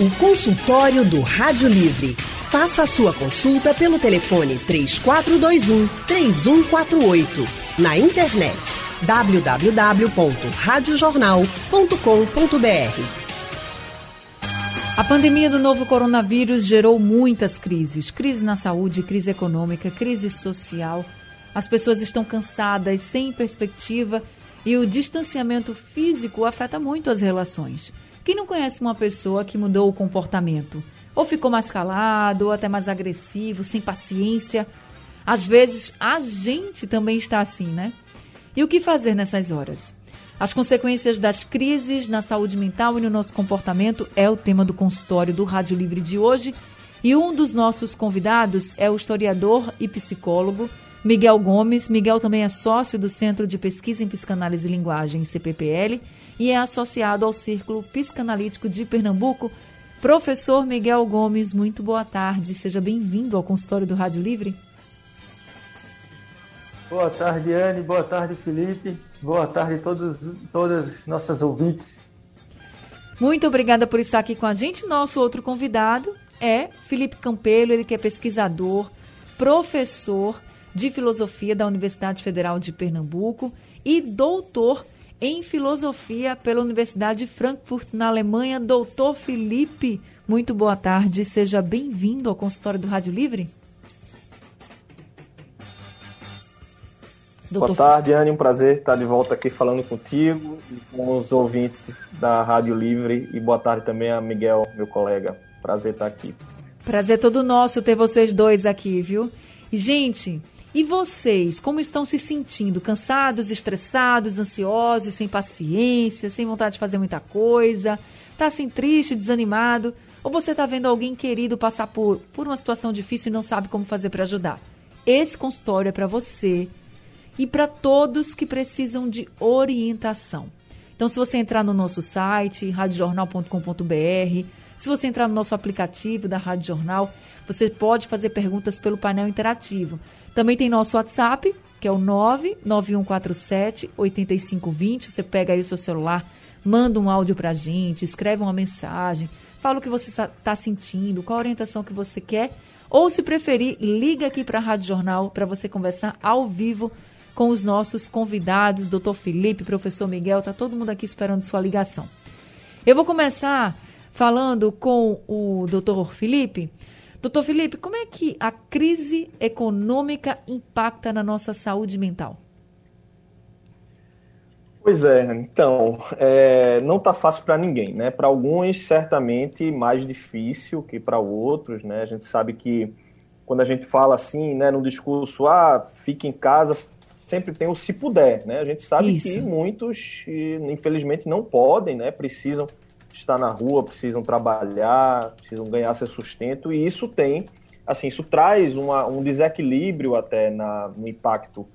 O consultório do Rádio Livre. Faça a sua consulta pelo telefone 3421 3148. Na internet www.radiojornal.com.br. A pandemia do novo coronavírus gerou muitas crises: crise na saúde, crise econômica, crise social. As pessoas estão cansadas, sem perspectiva e o distanciamento físico afeta muito as relações. Quem não conhece uma pessoa que mudou o comportamento? Ou ficou mais calado, ou até mais agressivo, sem paciência? Às vezes a gente também está assim, né? E o que fazer nessas horas? As consequências das crises na saúde mental e no nosso comportamento é o tema do consultório do Rádio Livre de hoje. E um dos nossos convidados é o historiador e psicólogo Miguel Gomes. Miguel também é sócio do Centro de Pesquisa em Psicanálise e Linguagem, CPPL, e é associado ao Círculo Psicanalítico de Pernambuco. Professor Miguel Gomes, muito boa tarde. Seja bem-vindo ao consultório do Rádio Livre. Boa tarde, Anne. Boa tarde, Felipe. Boa tarde a todos, todas as nossas ouvintes. Muito obrigada por estar aqui com a gente. Nosso outro convidado é Felipe Campelo, ele que é pesquisador, professor de filosofia da Universidade Federal de Pernambuco e doutor em filosofia pela Universidade de Frankfurt, na Alemanha. Doutor Felipe, muito boa tarde. Seja bem-vindo ao consultório do Rádio Livre. Doutor... Boa tarde, Anne. Um prazer estar de volta aqui falando contigo e com os ouvintes da Rádio Livre. E boa tarde também a Miguel, meu colega. Prazer estar aqui. Prazer todo nosso ter vocês dois aqui, viu? E, gente, e vocês, como estão se sentindo? Cansados, estressados, ansiosos, sem paciência, sem vontade de fazer muita coisa? Tá assim triste, desanimado? Ou você está vendo alguém querido passar por, por uma situação difícil e não sabe como fazer para ajudar? Esse consultório é para você e para todos que precisam de orientação. Então, se você entrar no nosso site, radiojornal.com.br, se você entrar no nosso aplicativo da Rádio Jornal, você pode fazer perguntas pelo painel interativo. Também tem nosso WhatsApp, que é o 99147 8520. Você pega aí o seu celular, manda um áudio para a gente, escreve uma mensagem, fala o que você está sentindo, qual a orientação que você quer. Ou, se preferir, liga aqui para a Rádio Jornal para você conversar ao vivo com os nossos convidados, doutor Felipe, professor Miguel, tá todo mundo aqui esperando sua ligação. Eu vou começar falando com o doutor Felipe. Doutor Felipe, como é que a crise econômica impacta na nossa saúde mental? Pois é, então, é, não está fácil para ninguém, né? Para alguns, certamente, mais difícil que para outros, né? A gente sabe que quando a gente fala assim, né, no discurso, ah, fique em casa, sempre tem o se puder, né? A gente sabe Isso. que muitos, infelizmente, não podem, né? Precisam estar na rua, precisam trabalhar, precisam ganhar seu sustento, e isso tem, assim, isso traz uma, um desequilíbrio até na, no impacto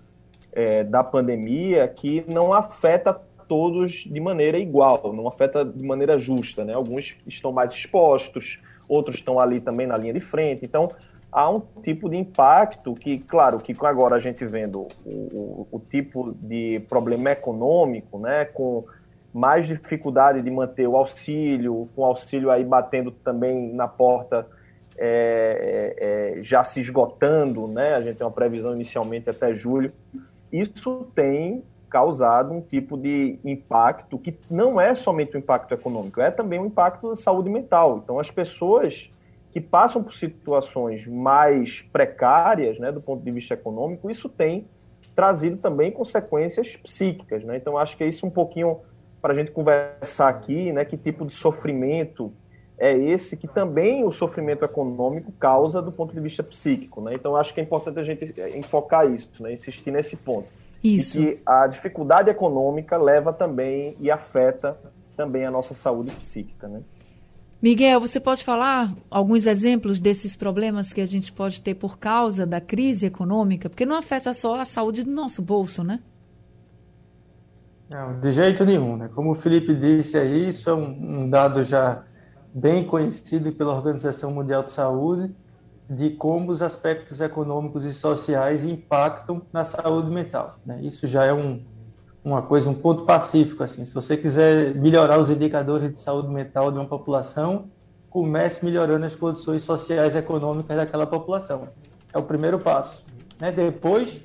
é, da pandemia que não afeta todos de maneira igual, não afeta de maneira justa, né? Alguns estão mais expostos, outros estão ali também na linha de frente, então há um tipo de impacto que, claro, que agora a gente vendo o, o, o tipo de problema econômico, né, com mais dificuldade de manter o auxílio, com o auxílio aí batendo também na porta, é, é, é, já se esgotando, né, a gente tem uma previsão inicialmente até julho, isso tem causado um tipo de impacto que não é somente um impacto econômico, é também um impacto da saúde mental. Então, as pessoas que passam por situações mais precárias, né, do ponto de vista econômico, isso tem trazido também consequências psíquicas, né? Então acho que é isso um pouquinho para a gente conversar aqui, né? Que tipo de sofrimento é esse que também o sofrimento econômico causa do ponto de vista psíquico, né? Então acho que é importante a gente enfocar isso, né? Insistir nesse ponto. Isso. E que a dificuldade econômica leva também e afeta também a nossa saúde psíquica, né? Miguel, você pode falar alguns exemplos desses problemas que a gente pode ter por causa da crise econômica? Porque não afeta só a saúde do nosso bolso, né? Não, de jeito nenhum. Né? Como o Felipe disse aí, isso é um, um dado já bem conhecido pela Organização Mundial de Saúde, de como os aspectos econômicos e sociais impactam na saúde mental. Né? Isso já é um, uma coisa, um ponto pacífico. Assim. Se você quiser melhorar os indicadores de saúde mental de uma população, comece melhorando as condições sociais e econômicas daquela população. É o primeiro passo. Né? Depois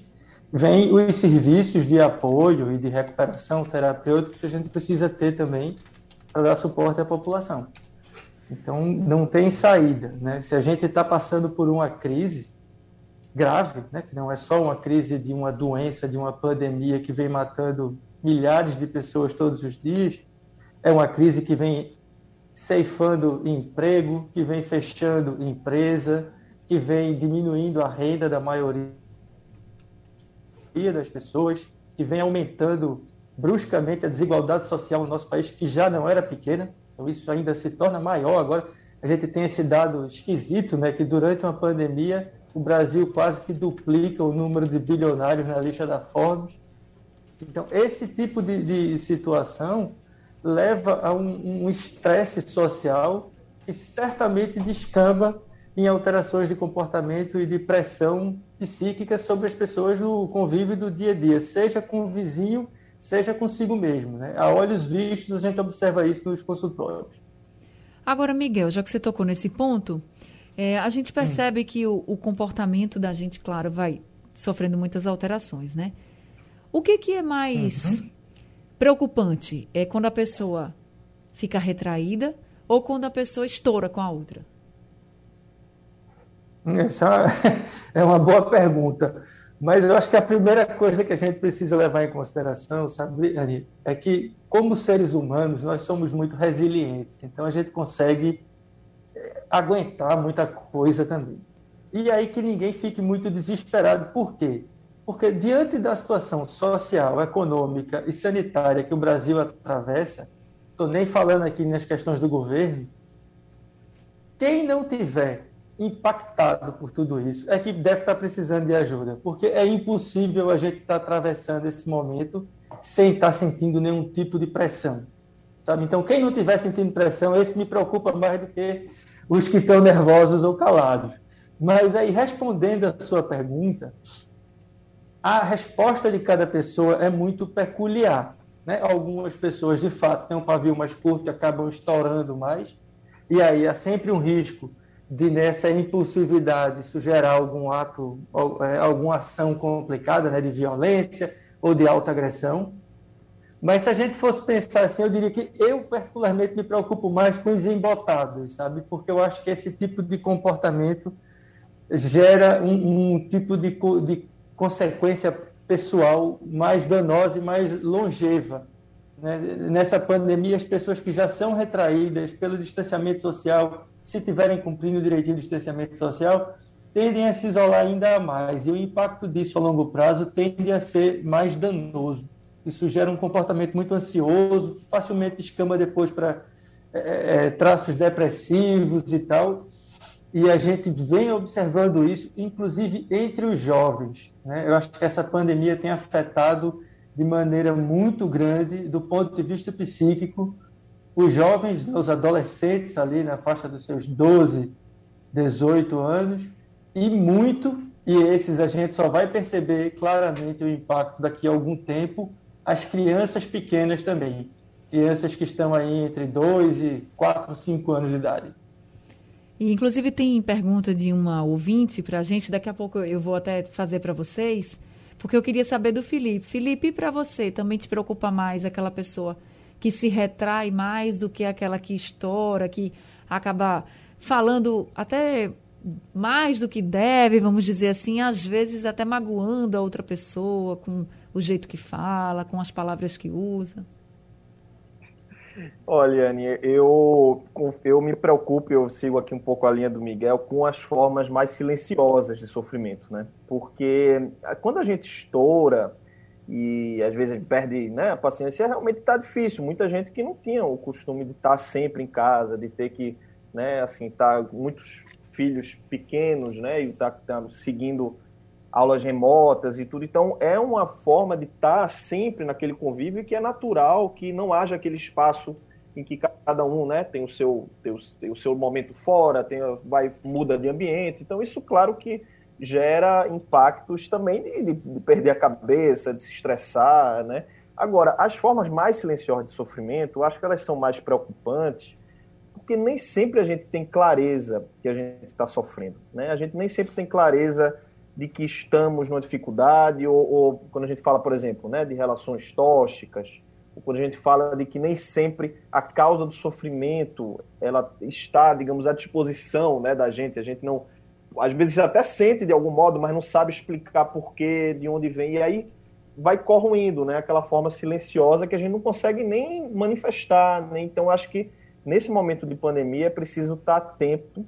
vem os serviços de apoio e de recuperação terapêutica que a gente precisa ter também para dar suporte à população. Então, não tem saída. Né? Se a gente está passando por uma crise grave, né? que não é só uma crise de uma doença, de uma pandemia que vem matando milhares de pessoas todos os dias, é uma crise que vem ceifando emprego, que vem fechando empresa, que vem diminuindo a renda da maioria das pessoas, que vem aumentando bruscamente a desigualdade social no nosso país, que já não era pequena, então isso ainda se torna maior. Agora a gente tem esse dado esquisito, né, que durante uma pandemia o Brasil quase que duplica o número de bilionários na lista da Forbes. Então esse tipo de, de situação leva a um estresse um social que certamente descamba em alterações de comportamento e de pressão psíquica sobre as pessoas no convívio do dia a dia, seja com o vizinho, seja consigo mesmo. Né? A olhos vistos, a gente observa isso nos consultórios. Agora, Miguel, já que você tocou nesse ponto, é, a gente percebe hum. que o, o, comportamento da gente, claro, vai sofrendo muitas alterações, né? O que, que é mais uhum. preocupante? É quando a pessoa fica retraída ou quando a pessoa estoura com a outra? Essa é uma boa pergunta. Mas eu acho que a primeira coisa que a gente precisa levar em consideração, sabe, é que, como seres humanos, nós somos muito resilientes. Então, a gente consegue eh, aguentar muita coisa também. E aí que ninguém fique muito desesperado. Por quê? Porque, diante da situação social, econômica e sanitária que o Brasil atravessa, estou nem falando aqui nas questões do governo, quem não tiver impactado por tudo isso é que deve estar precisando de ajuda, porque é impossível a gente estar atravessando esse momento sem estar sentindo nenhum tipo de pressão. Sabe? Então, quem não estiver sentindo pressão, esse me preocupa mais do que os que estão nervosos ou calados. Mas aí, respondendo a sua pergunta, a resposta de cada pessoa é muito peculiar. Né? Algumas pessoas, de fato, têm um pavio mais curto e acabam estourando mais, e aí há sempre um risco de nessa impulsividade isso gerar algum ato, é, alguma ação complicada, né, de violência ou de alta agressão. Mas se a gente fosse pensar assim, eu diria que eu particularmente me preocupo mais com os embotados, sabe? Porque eu acho que esse tipo de comportamento gera um, um tipo de, de consequência pessoal mais danosa e mais longeva. Né? Nessa pandemia, as pessoas que já são retraídas pelo distanciamento social, se tiverem cumprindo direitinho o distanciamento social, tendem a se isolar ainda mais. E o impacto disso a longo prazo tende a ser mais danoso. Isso gera um comportamento muito ansioso, facilmente escama depois para é, é, é, traços depressivos e tal. E a gente vem observando isso, inclusive entre os jovens. Né? Eu acho que essa pandemia tem afetado de maneira muito grande do ponto de vista psíquico os jovens, os adolescentes ali na faixa dos seus 12, 18 anos, e muito, e esses a gente só vai perceber claramente o impacto daqui a algum tempo, as crianças pequenas também. Crianças que estão aí entre 2 e 4, 5 anos de idade. E, inclusive, tem pergunta de uma ouvinte para a gente, daqui a pouco eu vou até fazer para vocês, porque eu queria saber do Felipe. Felipe, para você, também te preocupa mais aquela pessoa que se retrai mais do que aquela que estoura, que acaba falando até mais do que deve, vamos dizer assim, às vezes até magoando a outra pessoa com o jeito que fala, com as palavras que usa? Olha, Anne, eu, eu me preocupo, eu sigo aqui um pouco a linha do Miguel, com as formas mais silenciosas de sofrimento, né? Porque quando a gente estoura, e às vezes perde né, a paciência, realmente está difícil. Muita gente que não tinha o costume de estar tá sempre em casa, de ter que, né, assim, tá muitos filhos pequenos, né, e tá, tá seguindo aulas remotas e tudo. Então é uma forma de estar tá sempre naquele convívio que é natural, que não haja aquele espaço em que cada um, né, tem o seu, tem o, tem o seu momento fora, tem, vai muda de ambiente. Então isso, claro que gera impactos também de, de, perder a cabeça, de se estressar, né? Agora, as formas mais silenciosas de sofrimento, eu acho que elas são mais preocupantes, porque nem sempre a gente tem clareza que a gente está sofrendo. Né? A gente nem sempre tem clareza de que estamos numa dificuldade, ou, ou, quando a gente fala, por exemplo, né, de relações tóxicas, ou quando a gente fala de que nem sempre a causa do sofrimento ela está, digamos, à disposição né, da gente, a gente não. Às vezes até sente de algum modo, mas não sabe explicar porquê, de onde vem, e aí vai corroendo, né, aquela forma silenciosa que a gente não consegue nem manifestar. Né? Então, acho que nesse momento de pandemia é preciso estar atento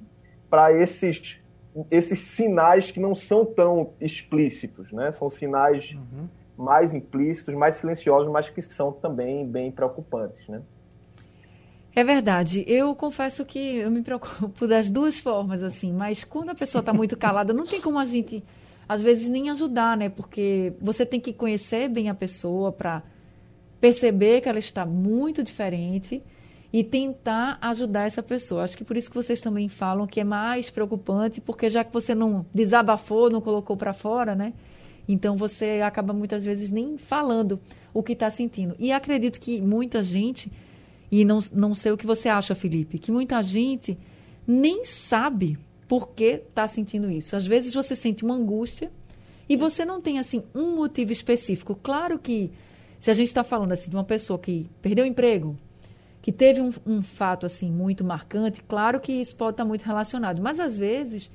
para esses esses sinais que não são tão explícitos, né? São sinais uhum. mais implícitos, mais silenciosos, mas que são também bem preocupantes, né? É verdade. Eu confesso que eu me preocupo das duas formas, assim. Mas quando a pessoa está muito calada, não tem como a gente, às vezes, nem ajudar, né? Porque você tem que conhecer bem a pessoa para perceber que ela está muito diferente e tentar ajudar essa pessoa. Acho que por isso que vocês também falam que é mais preocupante, porque já que você não desabafou, não colocou para fora, né? Então você acaba muitas vezes nem falando o que está sentindo. E acredito que muita gente, e não, não sei o que você acha, Felipe, que muita gente nem sabe por que está sentindo isso. Às vezes você sente uma angústia e você não tem assim um motivo específico. Claro que se a gente está falando assim de uma pessoa que perdeu o emprego, que teve um, um, fato assim muito marcante, claro que isso pode estar muito relacionado, mas às vezes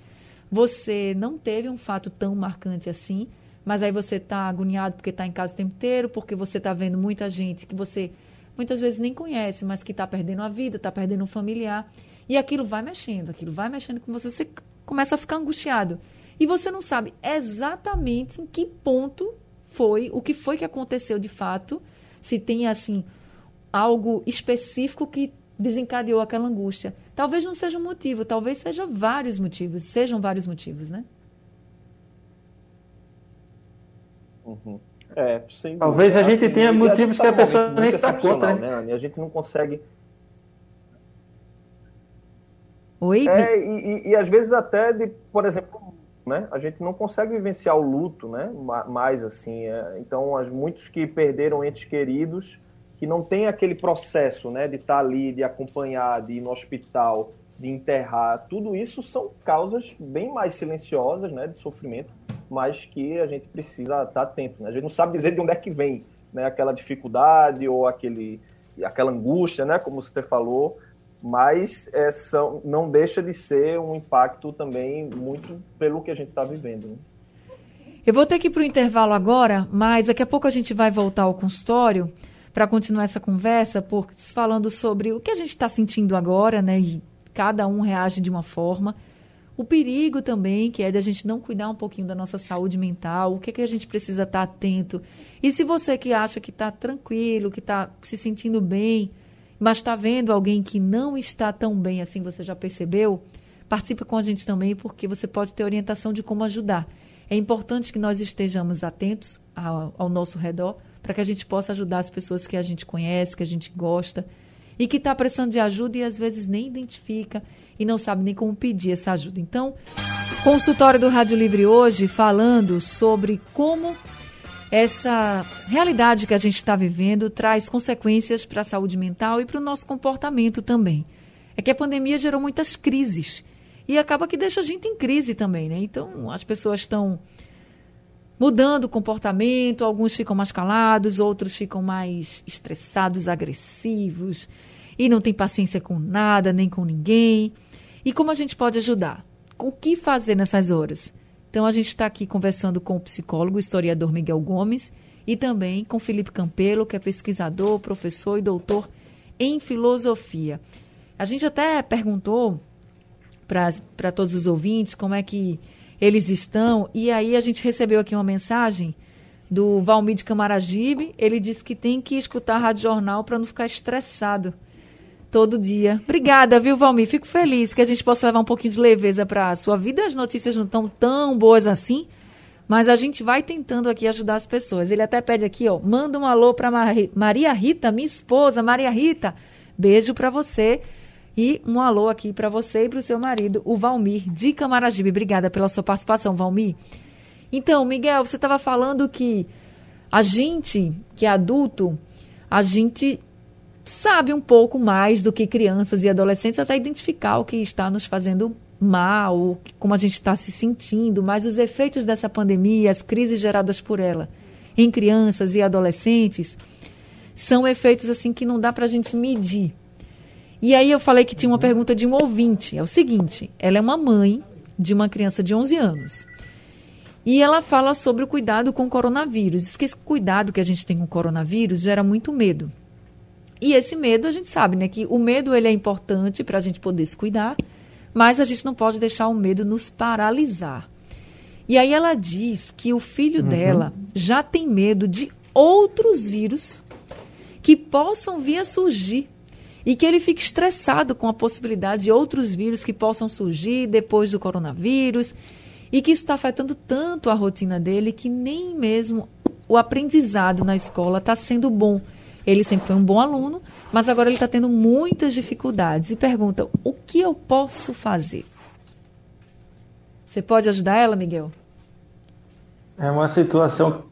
você não teve um fato tão marcante assim, mas aí você está agoniado porque está em casa o tempo inteiro, porque você está vendo muita gente que você muitas vezes nem conhece, mas que está perdendo a vida, está perdendo um familiar, e aquilo vai mexendo, aquilo vai mexendo com você, você começa a ficar angustiado. E você não sabe exatamente em que ponto foi, o que foi que aconteceu de fato, se tem assim algo específico que desencadeou aquela angústia. Talvez não seja um motivo, talvez seja vários motivos, sejam vários motivos, né? Uhum. É, talvez a gente assim, tenha motivos que a pessoa nem se dá conta, né? né? A gente não consegue. Oi? É, e, e, e, às vezes até de, por exemplo, né? A gente não consegue vivenciar o luto, né? Mais assim. É, então, as, muitos que perderam entes queridos que não tem aquele processo né, de estar tá ali, de acompanhar, de ir no hospital, de enterrar, tudo isso são causas bem mais silenciosas né, de sofrimento, mas que a gente precisa estar atento. Né? A gente não sabe dizer de onde é que vem né, aquela dificuldade ou aquele, aquela angústia, né, como você falou, mas é, são, não deixa de ser um impacto também muito pelo que a gente está vivendo. Né? Eu vou ter que ir para o intervalo agora, mas daqui a pouco a gente vai voltar ao consultório para continuar essa conversa, por, falando sobre o que a gente está sentindo agora, né? E cada um reage de uma forma. O perigo também, que é de a gente não cuidar um pouquinho da nossa saúde mental, o que, que a gente precisa estar tá atento. E se você que acha que está tranquilo, que está se sentindo bem, mas está vendo alguém que não está tão bem assim, você já percebeu, participe com a gente também, porque você pode ter orientação de como ajudar. É importante que nós estejamos atentos ao, ao nosso redor para que a gente possa ajudar as pessoas que a gente conhece, que a gente gosta e que está precisando de ajuda e às vezes nem identifica e não sabe nem como pedir essa ajuda. Então, consultório do Rádio Livre hoje falando sobre como essa realidade que a gente está vivendo traz consequências para a saúde mental e para o nosso comportamento também. É que a pandemia gerou muitas crises e acaba que deixa a gente em crise também, né? Então, as pessoas estão mudando o comportamento, alguns ficam mais calados, outros ficam mais estressados, agressivos e não tem paciência com nada, nem com ninguém. E como a gente pode ajudar? O que fazer nessas horas? Então a gente está aqui conversando com o psicólogo, historiador Miguel Gomes e também com Felipe Campelo, que é pesquisador, professor e doutor em filosofia. A gente até perguntou para todos os ouvintes como é que eles estão. E aí a gente recebeu aqui uma mensagem do Valmir de Camaragibe. Ele disse que tem que escutar a Rádio Jornal para não ficar estressado todo dia. Obrigada, viu, Valmir? Fico feliz que a gente possa levar um pouquinho de leveza para a sua vida. As notícias não estão tão boas assim, mas a gente vai tentando aqui ajudar as pessoas. Ele até pede aqui, ó, manda um alô para Maria Rita, minha esposa, Maria Rita. Beijo para você. E um alô aqui para você e para o seu marido, o Valmir, de Camaragibe. Obrigada pela sua participação, Valmir. Então, Miguel, você estava falando que a gente, que é adulto, a gente sabe um pouco mais do que crianças e adolescentes, até identificar o que está nos fazendo mal, como a gente está se sentindo, mas os efeitos dessa pandemia, as crises geradas por ela em crianças e adolescentes, são efeitos assim que não dá para a gente medir. E aí eu falei que tinha uma pergunta de um ouvinte. É o seguinte: ela é uma mãe de uma criança de 11 anos. E ela fala sobre o cuidado com o coronavírus. Diz que esse cuidado que a gente tem com o coronavírus gera muito medo. E esse medo, a gente sabe, né? Que o medo ele é importante para a gente poder se cuidar, mas a gente não pode deixar o medo nos paralisar. E aí ela diz que o filho uhum. dela já tem medo de outros vírus que possam vir a surgir e que ele fique estressado com a possibilidade de outros vírus que possam surgir depois do coronavírus e que isso está afetando tanto a rotina dele que nem mesmo o aprendizado na escola está sendo bom. Ele sempre foi um bom aluno, mas agora ele está tendo muitas dificuldades e pergunta: o que eu posso fazer? Você pode ajudar ela, Miguel? É uma situação.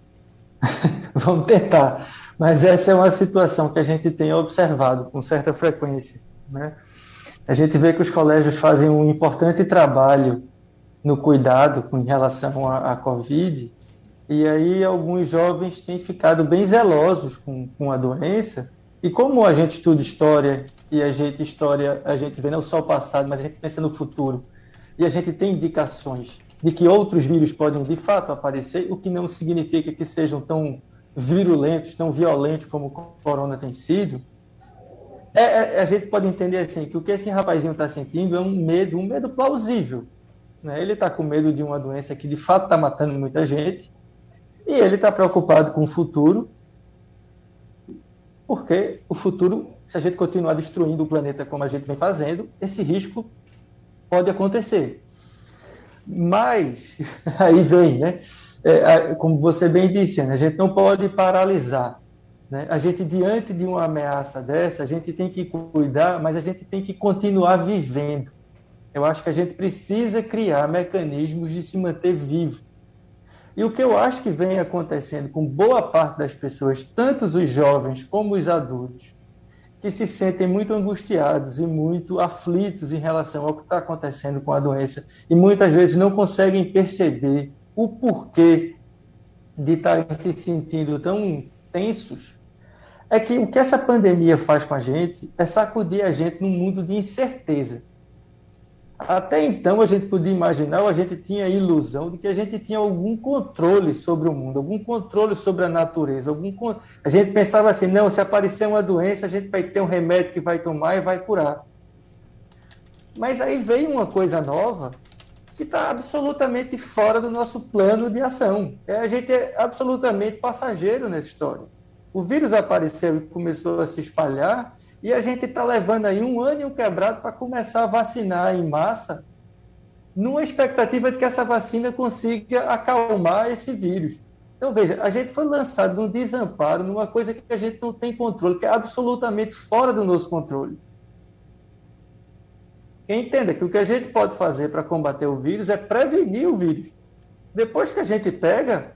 Vamos tentar. Mas essa é uma situação que a gente tem observado com certa frequência. Né? A gente vê que os colégios fazem um importante trabalho no cuidado com relação à, à Covid, e aí alguns jovens têm ficado bem zelosos com, com a doença, e como a gente estuda história, e a gente história, a gente vê não só o passado, mas a gente pensa no futuro, e a gente tem indicações de que outros vírus podem de fato aparecer, o que não significa que sejam tão virulentos, tão violentos como o corona tem sido, é, é, a gente pode entender assim que o que esse rapazinho está sentindo é um medo, um medo plausível. Né? Ele está com medo de uma doença que de fato está matando muita gente e ele está preocupado com o futuro, porque o futuro, se a gente continuar destruindo o planeta como a gente vem fazendo, esse risco pode acontecer. Mas aí vem, né? é, como você bem disse, né, a gente não pode paralisar. Né? A gente, diante de uma ameaça dessa, a gente tem que cuidar, mas a gente tem que continuar vivendo. Eu acho que a gente precisa criar mecanismos de se manter vivo. E o que eu acho que vem acontecendo com boa parte das pessoas, tanto os jovens como os adultos, que se sentem muito angustiados e muito aflitos em relação ao que está acontecendo com a doença e muitas vezes não conseguem perceber o porquê de estarem se sentindo tão tensos é que o que essa pandemia faz com a gente é sacudir a gente num mundo de incerteza. Até então a gente podia imaginar, ou a gente tinha a ilusão de que a gente tinha algum controle sobre o mundo, algum controle sobre a natureza, algum a gente pensava assim, não, se aparecer uma doença, a gente vai ter um remédio que vai tomar e vai curar. Mas aí veio uma coisa nova que está absolutamente fora do nosso plano de ação. É, a gente é absolutamente passageiro nessa história. O vírus apareceu e começou a se espalhar, e a gente está levando aí um ano e um quebrado para começar a vacinar em massa, numa expectativa de que essa vacina consiga acalmar esse vírus. Então, veja, a gente foi lançado num desamparo, numa coisa que a gente não tem controle, que é absolutamente fora do nosso controle. Entenda que o que a gente pode fazer para combater o vírus é prevenir o vírus. Depois que a gente pega,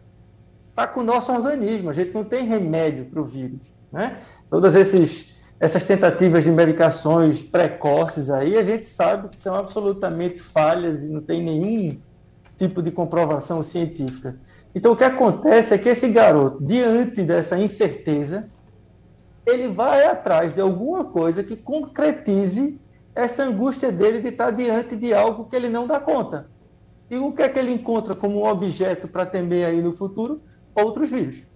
está com o nosso organismo. A gente não tem remédio para o vírus. Né? Todas esses, essas tentativas de medicações precoces aí, a gente sabe que são absolutamente falhas e não tem nenhum tipo de comprovação científica. Então, o que acontece é que esse garoto, diante dessa incerteza, ele vai atrás de alguma coisa que concretize essa angústia dele de estar diante de algo que ele não dá conta. E o que é que ele encontra como objeto para temer aí no futuro? Outros vírus.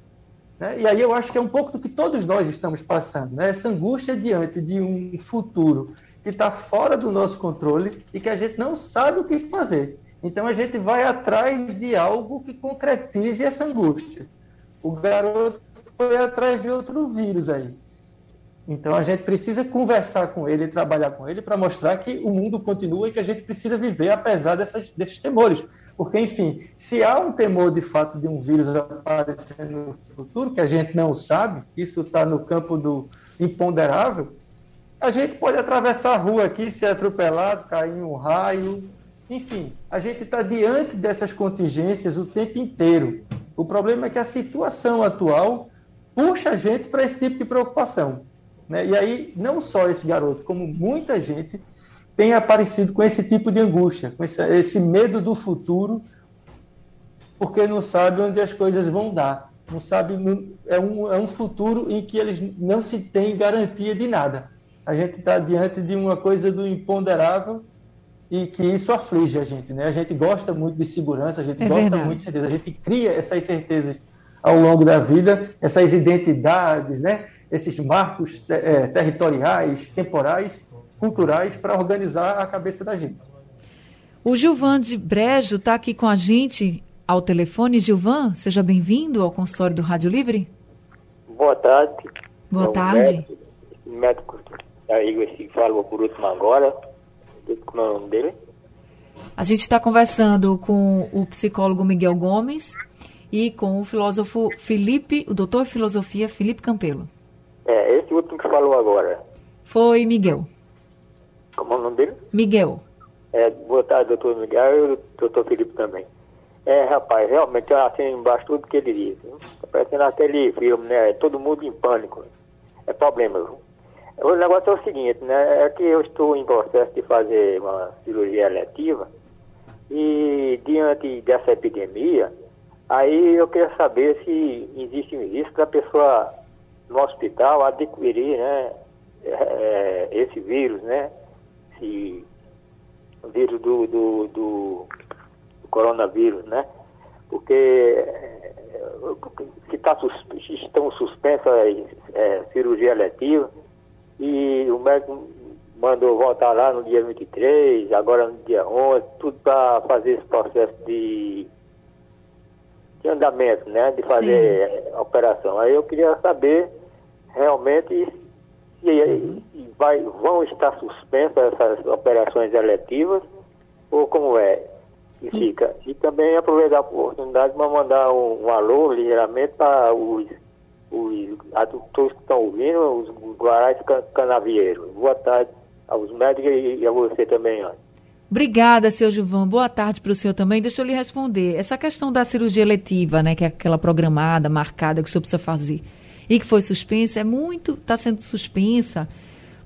Né? E aí eu acho que é um pouco do que todos nós estamos passando, né? essa angústia diante de um futuro que está fora do nosso controle e que a gente não sabe o que fazer. Então a gente vai atrás de algo que concretize essa angústia. O garoto foi atrás de outro vírus aí. Então a gente precisa conversar com ele, trabalhar com ele para mostrar que o mundo continua e que a gente precisa viver apesar dessas, desses temores. Porque, enfim, se há um temor de fato de um vírus aparecer no futuro, que a gente não sabe, isso está no campo do imponderável, a gente pode atravessar a rua aqui, ser atropelado, cair em um raio. Enfim, a gente está diante dessas contingências o tempo inteiro. O problema é que a situação atual puxa a gente para esse tipo de preocupação. Né? E aí, não só esse garoto, como muita gente tem aparecido com esse tipo de angústia, com esse, esse medo do futuro, porque não sabe onde as coisas vão dar. Não sabe, é um, é um futuro em que eles não se têm garantia de nada. A gente está diante de uma coisa do imponderável e que isso aflige a gente, né? A gente gosta muito de segurança, a gente é gosta verdade. muito de certeza, a gente cria essas certezas ao longo da vida, essas identidades, né? Esses marcos é, territoriais, temporais, culturais para organizar a cabeça da gente. O Gilvan de Brejo está aqui com a gente ao telefone. Gilvan, seja bem-vindo ao consultório do Rádio Livre. Boa tarde. Boa tarde. Médico, médico aí esse falou por último agora. Como é o nome dele? A gente está conversando com o psicólogo Miguel Gomes e com o filósofo Felipe, o doutor de filosofia Felipe Campelo. É, esse último que falou agora. Foi Miguel. Como é o nome dele? Miguel. É, boa tarde, doutor Miguel e o doutor Felipe também. É, rapaz, realmente eu assino embaixo tudo que ele diz. Tá parecendo aquele filme, né? Todo mundo em pânico. É problema, viu? O negócio é o seguinte, né? É que eu estou em processo de fazer uma cirurgia eletiva e diante dessa epidemia, aí eu queria saber se existe um risco da pessoa no hospital adquirir, né? É, esse vírus, né? Esse vírus do, do, do, coronavírus, né? Porque que tá, estão suspensas é, cirurgia eletiva e o médico mandou voltar lá no dia 23, agora no dia 11, tudo para fazer esse processo de, de andamento, né? De fazer Sim. a operação. Aí eu queria saber realmente se, se vai, vão estar suspensas essas operações eletivas ou como é que fica. E também aproveitar a oportunidade para mandar um, um alô ligeiramente para os os adultos que estão ouvindo, os guarais canavieiros. Boa tarde aos médicos e a você também, Ana. Obrigada, seu Gilvão. Boa tarde para o senhor também. Deixa eu lhe responder. Essa questão da cirurgia eletiva, né, que é aquela programada, marcada, que o senhor precisa fazer, e que foi suspensa, é muito, está sendo suspensa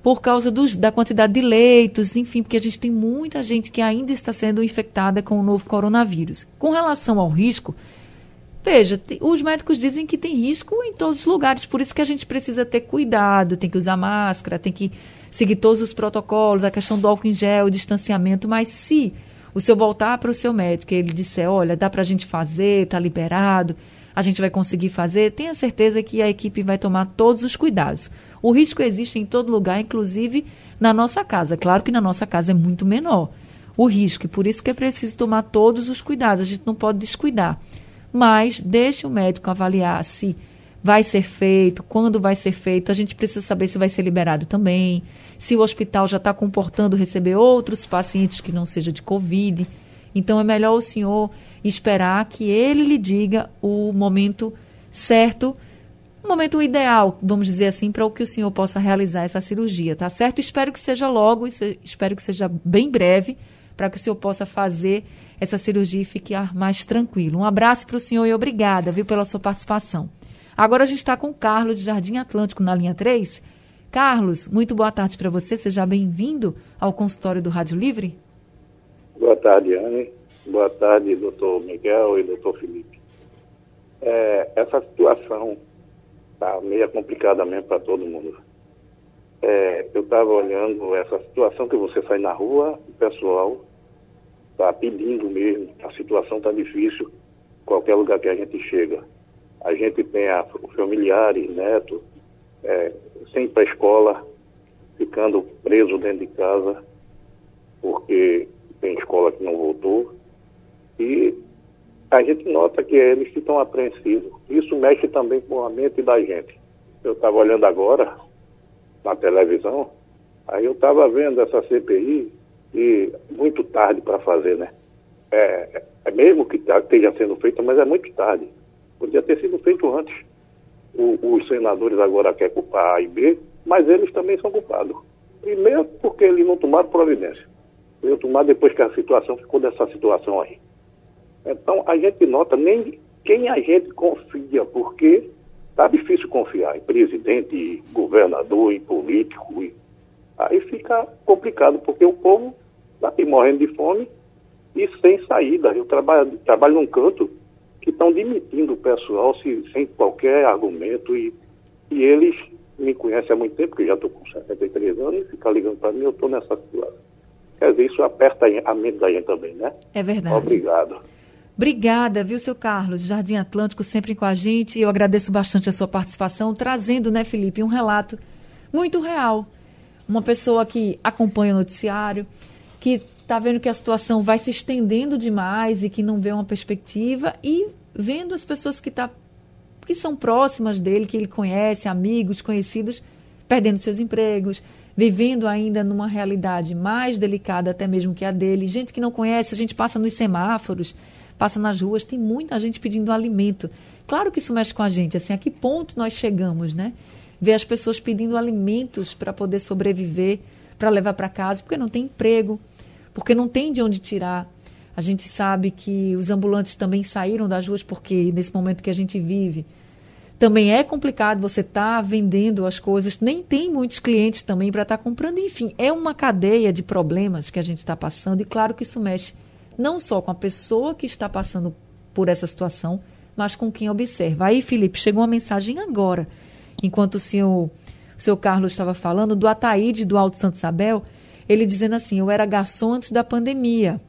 por causa dos, da quantidade de leitos, enfim, porque a gente tem muita gente que ainda está sendo infectada com o novo coronavírus. Com relação ao risco, Veja, os médicos dizem que tem risco em todos os lugares, por isso que a gente precisa ter cuidado, tem que usar máscara, tem que seguir todos os protocolos, a questão do álcool em gel, o distanciamento, mas se o senhor voltar para o seu médico e ele disser, olha, dá para a gente fazer, está liberado, a gente vai conseguir fazer, tenha certeza que a equipe vai tomar todos os cuidados. O risco existe em todo lugar, inclusive na nossa casa. Claro que na nossa casa é muito menor o risco, e por isso que é preciso tomar todos os cuidados, a gente não pode descuidar mas deixe o médico avaliar se vai ser feito, quando vai ser feito. A gente precisa saber se vai ser liberado também, se o hospital já está comportando receber outros pacientes que não seja de Covid. Então é melhor o senhor esperar que ele lhe diga o momento certo, o momento ideal, vamos dizer assim, para o que o senhor possa realizar essa cirurgia, tá certo? Espero que seja logo, espero que seja bem breve, para que o senhor possa fazer essa cirurgia e ficar mais tranquilo. Um abraço para o senhor e obrigada, viu, pela sua participação. Agora a gente está com o Carlos de Jardim Atlântico na linha 3. Carlos, muito boa tarde para você. Seja bem-vindo ao consultório do Rádio Livre. Boa tarde, Anne. Boa tarde, doutor Miguel e doutor Felipe. É, essa situação está meio complicada mesmo para todo mundo. É, eu estava olhando essa situação que você sai na rua, o pessoal está pedindo mesmo, a situação está difícil, qualquer lugar que a gente chega. A gente tem a, familiares, netos, é, sem ir para a escola, ficando preso dentro de casa, porque tem escola que não voltou. E a gente nota que eles estão apreensivos. Isso mexe também com a mente da gente. Eu estava olhando agora na televisão, aí eu estava vendo essa CPI e muito tarde para fazer, né? É, é mesmo que tá, esteja sendo feito, mas é muito tarde. Podia ter sido feito antes. O, os senadores agora querem culpar A e B, mas eles também são culpados. Primeiro porque eles não tomaram providência. Eles tomar depois que a situação ficou dessa situação aí. Então a gente nota nem quem a gente confia, porque Está difícil confiar em presidente, em governador, em político. Aí fica complicado, porque o povo está morrendo de fome e sem saída. Eu trabalho, trabalho num canto que estão demitindo o pessoal se, sem qualquer argumento e, e eles me conhecem há muito tempo, que já estou com 73 anos, e fica ligando para mim, eu estou nessa situação. Quer dizer, isso aperta a mente da gente também, né? É verdade. Obrigado. Obrigada, viu, seu Carlos? Jardim Atlântico sempre com a gente. Eu agradeço bastante a sua participação, trazendo, né, Felipe, um relato muito real. Uma pessoa que acompanha o noticiário, que está vendo que a situação vai se estendendo demais e que não vê uma perspectiva e vendo as pessoas que, tá, que são próximas dele, que ele conhece, amigos, conhecidos, perdendo seus empregos, vivendo ainda numa realidade mais delicada até mesmo que a dele. Gente que não conhece, a gente passa nos semáforos passa nas ruas, tem muita gente pedindo alimento. Claro que isso mexe com a gente, assim, a que ponto nós chegamos, né? Ver as pessoas pedindo alimentos para poder sobreviver, para levar para casa, porque não tem emprego, porque não tem de onde tirar. A gente sabe que os ambulantes também saíram das ruas porque nesse momento que a gente vive, também é complicado você estar tá vendendo as coisas, nem tem muitos clientes também para estar tá comprando. Enfim, é uma cadeia de problemas que a gente está passando e claro que isso mexe não só com a pessoa que está passando por essa situação, mas com quem observa. Aí, Felipe, chegou uma mensagem agora, enquanto o senhor, o senhor Carlos estava falando, do Ataíde do Alto Santo Isabel, ele dizendo assim: Eu era garçom antes da pandemia,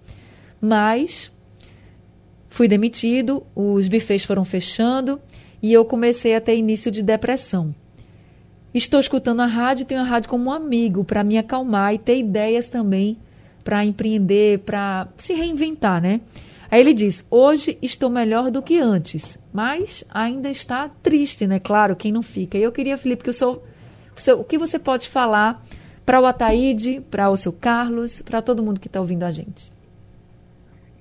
mas fui demitido, os bufês foram fechando e eu comecei a ter início de depressão. Estou escutando a rádio, tenho a rádio como um amigo para me acalmar e ter ideias também para empreender, para se reinventar, né? Aí ele diz: hoje estou melhor do que antes, mas ainda está triste, né? Claro, quem não fica. E eu queria, Felipe, que o senhor, o, senhor, o que você pode falar para o Ataíde, para o seu Carlos, para todo mundo que está ouvindo a gente?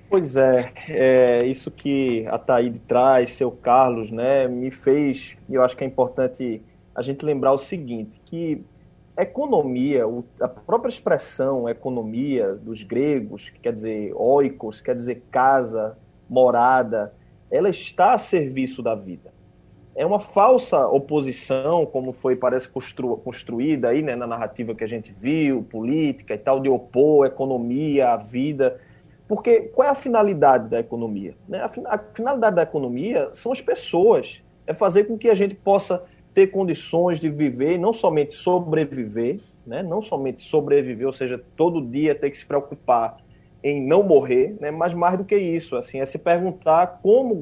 Pois é, é, isso que a Taíde traz, seu Carlos, né, me fez, e eu acho que é importante a gente lembrar o seguinte, que economia, a própria expressão economia dos gregos, que quer dizer oikos, quer dizer casa, morada, ela está a serviço da vida. É uma falsa oposição, como foi, parece, constru, construída aí né, na narrativa que a gente viu, política e tal, de opor a economia à vida. Porque qual é a finalidade da economia? Né? A, a finalidade da economia são as pessoas. É fazer com que a gente possa ter condições de viver, não somente sobreviver, né? não somente sobreviver, ou seja, todo dia ter que se preocupar em não morrer, né? mas mais do que isso, assim, é se perguntar como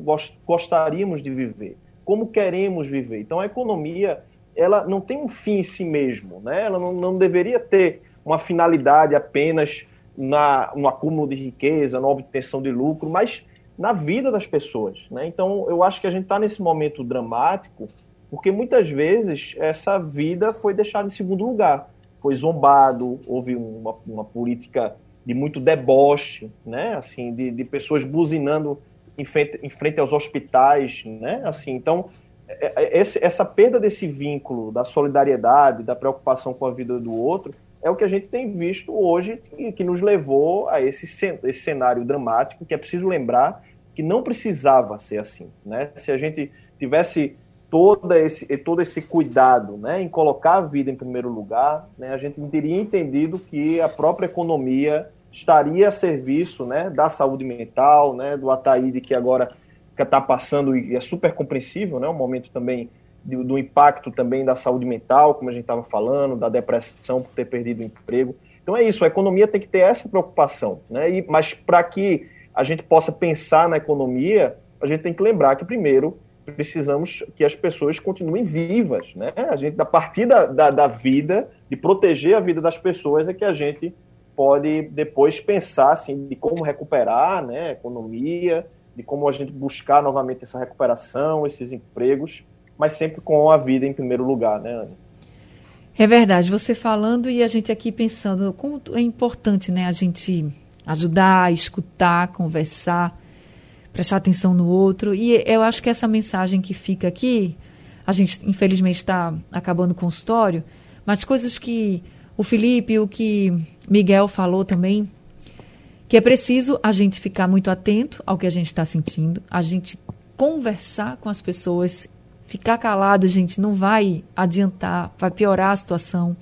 gostaríamos de viver, como queremos viver. Então, a economia ela não tem um fim em si mesmo, né? ela não, não deveria ter uma finalidade apenas na, no acúmulo de riqueza, na obtenção de lucro, mas na vida das pessoas. Né? Então, eu acho que a gente está nesse momento dramático porque muitas vezes essa vida foi deixada em segundo lugar. Foi zombado, houve uma, uma política de muito deboche, né? Assim, de, de pessoas buzinando em frente, em frente, aos hospitais, né? Assim, então é, é, esse, essa perda desse vínculo da solidariedade, da preocupação com a vida do outro, é o que a gente tem visto hoje e que nos levou a esse, esse cenário dramático que é preciso lembrar que não precisava ser assim, né? Se a gente tivesse todo esse, todo esse cuidado né, em colocar a vida em primeiro lugar, né, a gente teria entendido que a própria economia estaria a serviço né, da saúde mental, né, do Ataíde que agora está passando, e é super compreensível, né, um momento também do, do impacto também da saúde mental, como a gente estava falando, da depressão por ter perdido o emprego. Então é isso, a economia tem que ter essa preocupação, né, e, mas para que a gente possa pensar na economia, a gente tem que lembrar que primeiro precisamos que as pessoas continuem vivas, né? A gente, a partir da, da, da, vida, de proteger a vida das pessoas, é que a gente pode depois pensar assim, de como recuperar né, a economia, de como a gente buscar novamente essa recuperação, esses empregos, mas sempre com a vida em primeiro lugar, né, Ana? É verdade, você falando e a gente aqui pensando como é importante né, a gente ajudar, escutar, conversar prestar atenção no outro. E eu acho que essa mensagem que fica aqui, a gente infelizmente está acabando o consultório, mas coisas que o Felipe, o que Miguel falou também, que é preciso a gente ficar muito atento ao que a gente está sentindo, a gente conversar com as pessoas, Ficar calado, gente, não vai adiantar, vai piorar a situação.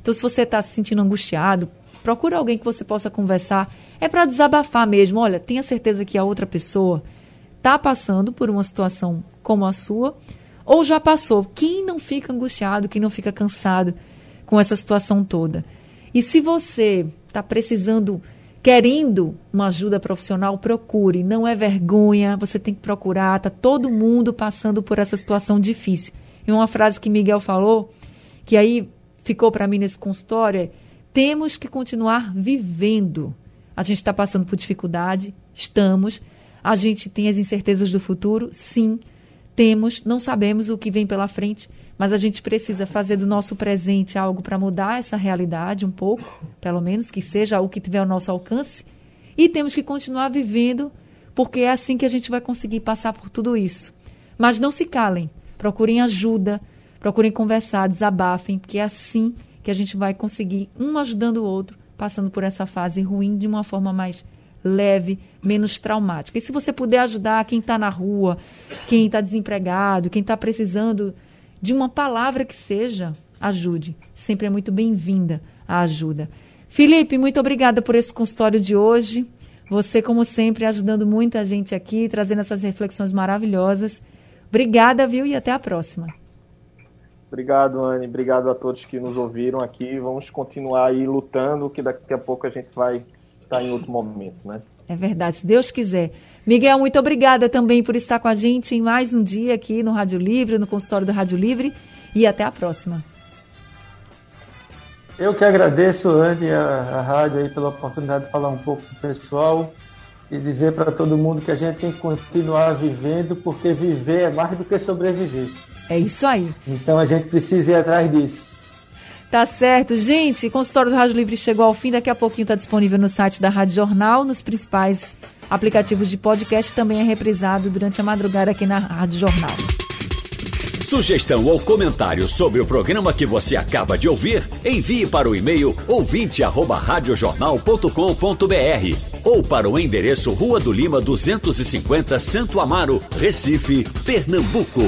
Então, se você está se sentindo angustiado, procura alguém que você possa conversar. É para desabafar mesmo. Olha, tenha certeza que a outra pessoa está passando por uma situação como a sua, ou já passou. Quem não fica angustiado, quem não fica cansado com essa situação toda? E se você está precisando, querendo uma ajuda profissional, procure. Não é vergonha, você tem que procurar. Está todo mundo passando por essa situação difícil. E uma frase que Miguel falou, que aí ficou para mim nesse consultório é: temos que continuar vivendo. A gente está passando por dificuldade, estamos. A gente tem as incertezas do futuro, sim, temos. Não sabemos o que vem pela frente, mas a gente precisa fazer do nosso presente algo para mudar essa realidade um pouco, pelo menos que seja o que tiver ao nosso alcance. E temos que continuar vivendo, porque é assim que a gente vai conseguir passar por tudo isso. Mas não se calem, procurem ajuda, procurem conversar, desabafem, porque é assim que a gente vai conseguir, um ajudando o outro, passando por essa fase ruim de uma forma mais leve, menos traumática. E se você puder ajudar quem está na rua, quem está desempregado, quem está precisando de uma palavra que seja, ajude. Sempre é muito bem-vinda a ajuda. Felipe, muito obrigada por esse consultório de hoje. Você, como sempre, ajudando muita gente aqui, trazendo essas reflexões maravilhosas. Obrigada, viu? E até a próxima. Obrigado, Anne. Obrigado a todos que nos ouviram aqui. Vamos continuar aí lutando, que daqui a pouco a gente vai estar em outro momento, né? É verdade, se Deus quiser. Miguel, muito obrigada também por estar com a gente em mais um dia aqui no Rádio Livre, no consultório do Rádio Livre. E até a próxima. Eu que agradeço, Anne, a, a rádio aí pela oportunidade de falar um pouco com o pessoal e dizer para todo mundo que a gente tem que continuar vivendo, porque viver é mais do que sobreviver. É isso aí. Então a gente precisa ir atrás disso. Tá certo. Gente, o consultório do Rádio Livre chegou ao fim. Daqui a pouquinho está disponível no site da Rádio Jornal, nos principais aplicativos de podcast. Também é reprisado durante a madrugada aqui na Rádio Jornal. Sugestão ou comentário sobre o programa que você acaba de ouvir, envie para o e-mail ouvinte@radiojornal.com.br ou para o endereço Rua do Lima 250, Santo Amaro, Recife, Pernambuco.